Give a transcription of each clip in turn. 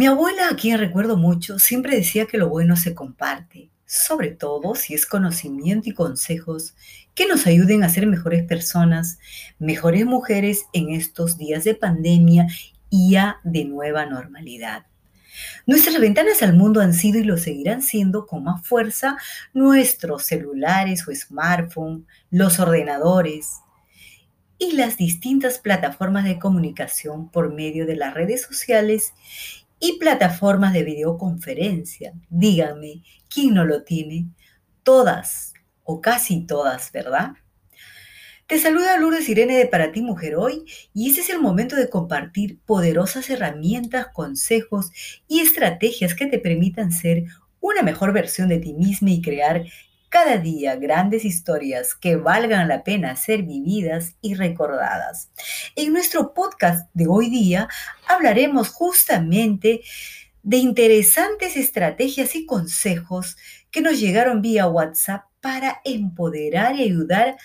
Mi abuela, a quien recuerdo mucho, siempre decía que lo bueno se comparte, sobre todo si es conocimiento y consejos que nos ayuden a ser mejores personas, mejores mujeres en estos días de pandemia y ya de nueva normalidad. Nuestras ventanas al mundo han sido y lo seguirán siendo con más fuerza nuestros celulares o smartphones, los ordenadores y las distintas plataformas de comunicación por medio de las redes sociales y plataformas de videoconferencia. Díganme, ¿quién no lo tiene? Todas o casi todas, ¿verdad? Te saluda Lourdes Irene de Para ti Mujer Hoy y ese es el momento de compartir poderosas herramientas, consejos y estrategias que te permitan ser una mejor versión de ti misma y crear cada día grandes historias que valgan la pena ser vividas y recordadas. En nuestro podcast de hoy día hablaremos justamente de interesantes estrategias y consejos que nos llegaron vía WhatsApp para empoderar y ayudar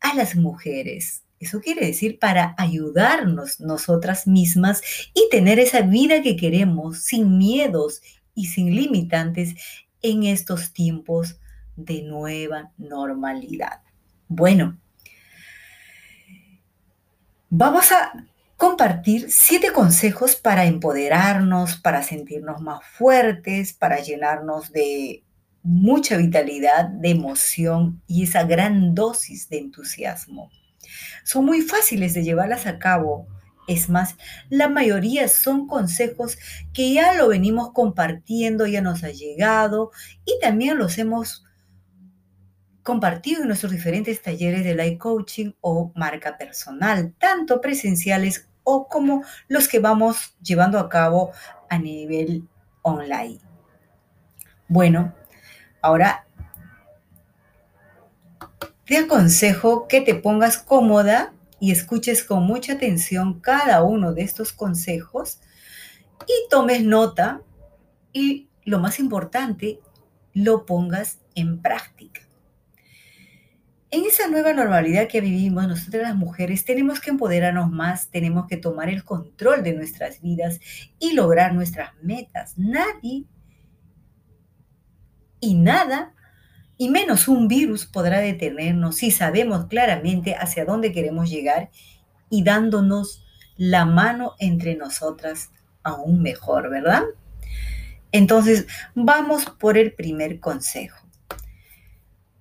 a las mujeres. Eso quiere decir para ayudarnos nosotras mismas y tener esa vida que queremos sin miedos y sin limitantes en estos tiempos de nueva normalidad. Bueno, vamos a compartir siete consejos para empoderarnos, para sentirnos más fuertes, para llenarnos de mucha vitalidad, de emoción y esa gran dosis de entusiasmo. Son muy fáciles de llevarlas a cabo. Es más, la mayoría son consejos que ya lo venimos compartiendo, ya nos ha llegado y también los hemos compartido en nuestros diferentes talleres de life coaching o marca personal, tanto presenciales o como los que vamos llevando a cabo a nivel online. Bueno, ahora te aconsejo que te pongas cómoda y escuches con mucha atención cada uno de estos consejos y tomes nota y lo más importante, lo pongas en práctica. En esa nueva normalidad que vivimos, nosotras las mujeres tenemos que empoderarnos más, tenemos que tomar el control de nuestras vidas y lograr nuestras metas. Nadie y nada, y menos un virus podrá detenernos si sabemos claramente hacia dónde queremos llegar y dándonos la mano entre nosotras aún mejor, ¿verdad? Entonces, vamos por el primer consejo.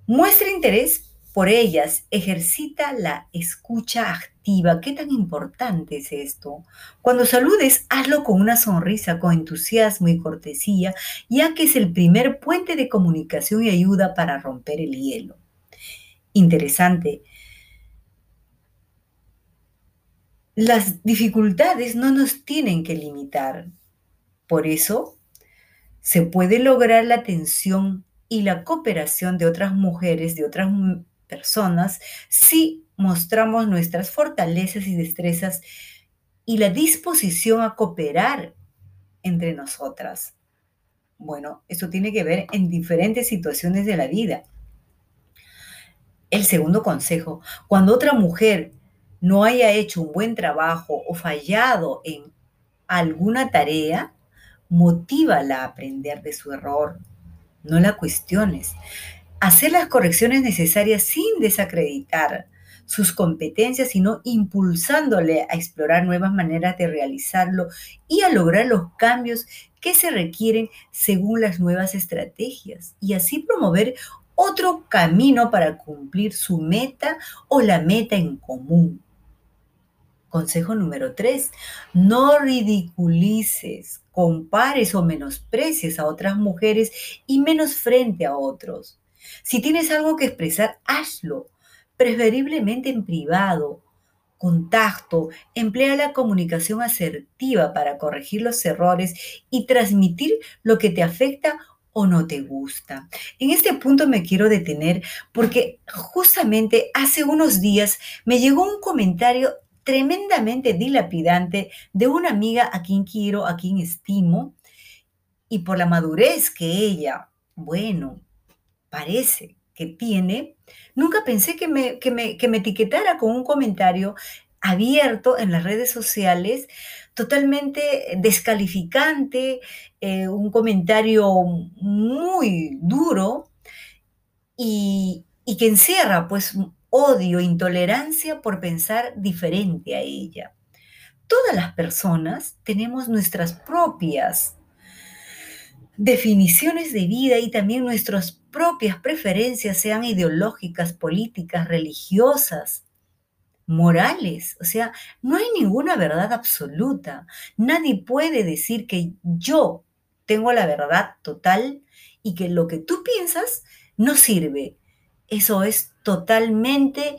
Muestra interés por ellas, ejercita la escucha activa. ¿Qué tan importante es esto? Cuando saludes, hazlo con una sonrisa, con entusiasmo y cortesía, ya que es el primer puente de comunicación y ayuda para romper el hielo. Interesante. Las dificultades no nos tienen que limitar. Por eso, se puede lograr la atención y la cooperación de otras mujeres, de otras personas si mostramos nuestras fortalezas y destrezas y la disposición a cooperar entre nosotras. Bueno, eso tiene que ver en diferentes situaciones de la vida. El segundo consejo, cuando otra mujer no haya hecho un buen trabajo o fallado en alguna tarea, motívala a aprender de su error. No la cuestiones hacer las correcciones necesarias sin desacreditar sus competencias, sino impulsándole a explorar nuevas maneras de realizarlo y a lograr los cambios que se requieren según las nuevas estrategias y así promover otro camino para cumplir su meta o la meta en común. Consejo número 3. No ridiculices, compares o menosprecies a otras mujeres y menos frente a otros. Si tienes algo que expresar, hazlo, preferiblemente en privado. Contacto, emplea la comunicación asertiva para corregir los errores y transmitir lo que te afecta o no te gusta. En este punto me quiero detener porque justamente hace unos días me llegó un comentario tremendamente dilapidante de una amiga a quien quiero, a quien estimo, y por la madurez que ella, bueno, parece que tiene, nunca pensé que me, que me, etiquetara con un comentario abierto en las redes sociales, totalmente descalificante, eh, un comentario muy duro y, y que encierra pues odio, intolerancia por pensar diferente a ella. Todas las personas tenemos nuestras propias definiciones de vida y también nuestras propias preferencias, sean ideológicas, políticas, religiosas, morales. O sea, no hay ninguna verdad absoluta. Nadie puede decir que yo tengo la verdad total y que lo que tú piensas no sirve. Eso es totalmente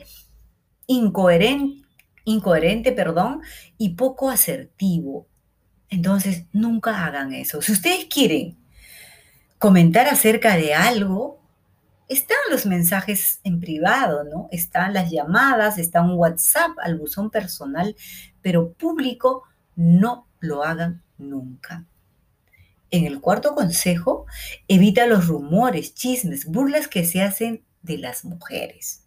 incoherente, incoherente, perdón, y poco asertivo. Entonces, nunca hagan eso. Si ustedes quieren comentar acerca de algo, están los mensajes en privado, ¿no? Están las llamadas, está un WhatsApp al buzón personal, pero público no lo hagan nunca. En el cuarto consejo, evita los rumores, chismes, burlas que se hacen de las mujeres.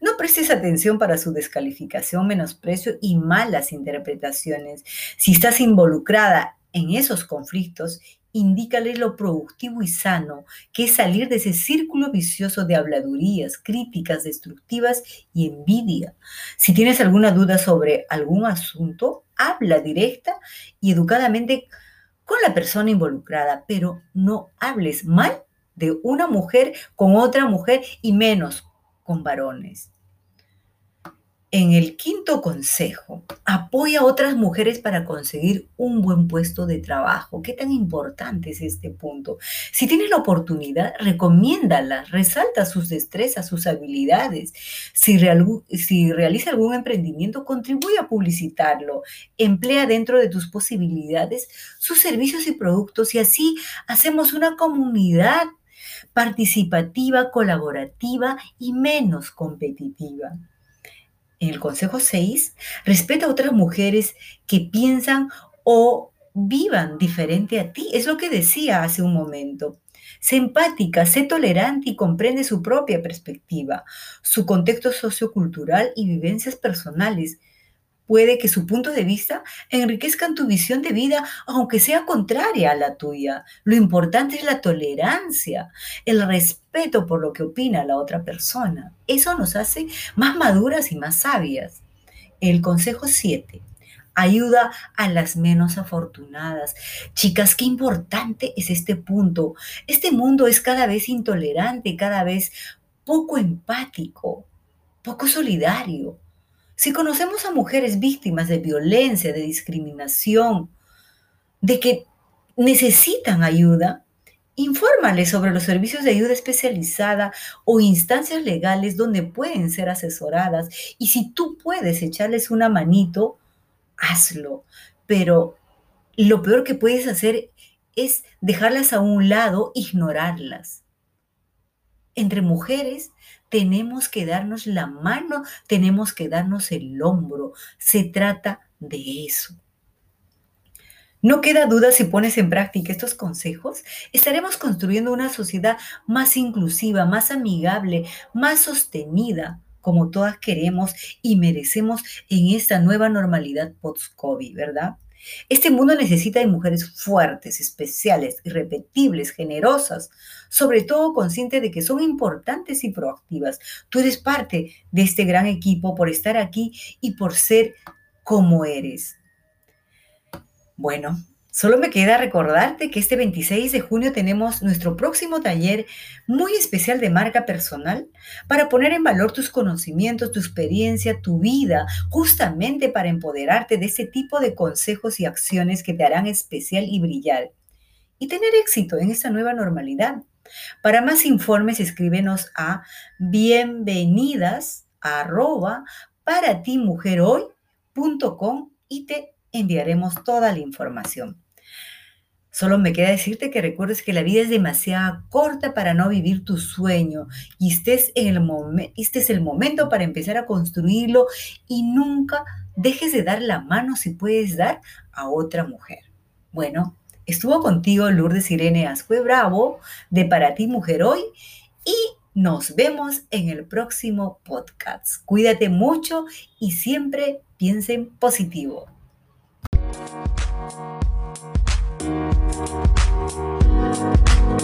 No prestes atención para su descalificación, menosprecio y malas interpretaciones. Si estás involucrada en esos conflictos, indícale lo productivo y sano que es salir de ese círculo vicioso de habladurías, críticas destructivas y envidia. Si tienes alguna duda sobre algún asunto, habla directa y educadamente con la persona involucrada, pero no hables mal de una mujer con otra mujer y menos con varones. En el quinto consejo, apoya a otras mujeres para conseguir un buen puesto de trabajo. ¿Qué tan importante es este punto? Si tienes la oportunidad, recomiéndalas, resalta sus destrezas, sus habilidades. Si, si realiza algún emprendimiento, contribuye a publicitarlo. Emplea dentro de tus posibilidades sus servicios y productos y así hacemos una comunidad participativa, colaborativa y menos competitiva. En el consejo 6, respeta a otras mujeres que piensan o vivan diferente a ti. Es lo que decía hace un momento. Sé empática, sé tolerante y comprende su propia perspectiva, su contexto sociocultural y vivencias personales puede que su punto de vista enriquezcan tu visión de vida, aunque sea contraria a la tuya. Lo importante es la tolerancia, el respeto por lo que opina la otra persona. Eso nos hace más maduras y más sabias. El consejo 7. Ayuda a las menos afortunadas. Chicas, qué importante es este punto. Este mundo es cada vez intolerante, cada vez poco empático, poco solidario si conocemos a mujeres víctimas de violencia, de discriminación, de que necesitan ayuda, infórmales sobre los servicios de ayuda especializada o instancias legales donde pueden ser asesoradas. Y si tú puedes echarles una manito, hazlo. Pero lo peor que puedes hacer es dejarlas a un lado, ignorarlas. Entre mujeres tenemos que darnos la mano, tenemos que darnos el hombro. Se trata de eso. No queda duda si pones en práctica estos consejos, estaremos construyendo una sociedad más inclusiva, más amigable, más sostenida, como todas queremos y merecemos en esta nueva normalidad post-COVID, ¿verdad? Este mundo necesita de mujeres fuertes, especiales, irrepetibles, generosas, sobre todo conscientes de que son importantes y proactivas. Tú eres parte de este gran equipo por estar aquí y por ser como eres. Bueno, Solo me queda recordarte que este 26 de junio tenemos nuestro próximo taller muy especial de marca personal para poner en valor tus conocimientos, tu experiencia, tu vida, justamente para empoderarte de ese tipo de consejos y acciones que te harán especial y brillar y tener éxito en esta nueva normalidad. Para más informes, escríbenos a bienvenidas para y te enviaremos toda la información. Solo me queda decirte que recuerdes que la vida es demasiado corta para no vivir tu sueño y estés en el este es el momento para empezar a construirlo y nunca dejes de dar la mano si puedes dar a otra mujer. Bueno, estuvo contigo Lourdes Irene Ascue Bravo de Para ti Mujer Hoy y nos vemos en el próximo podcast. Cuídate mucho y siempre piensen positivo. Thank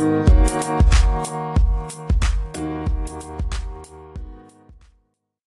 you.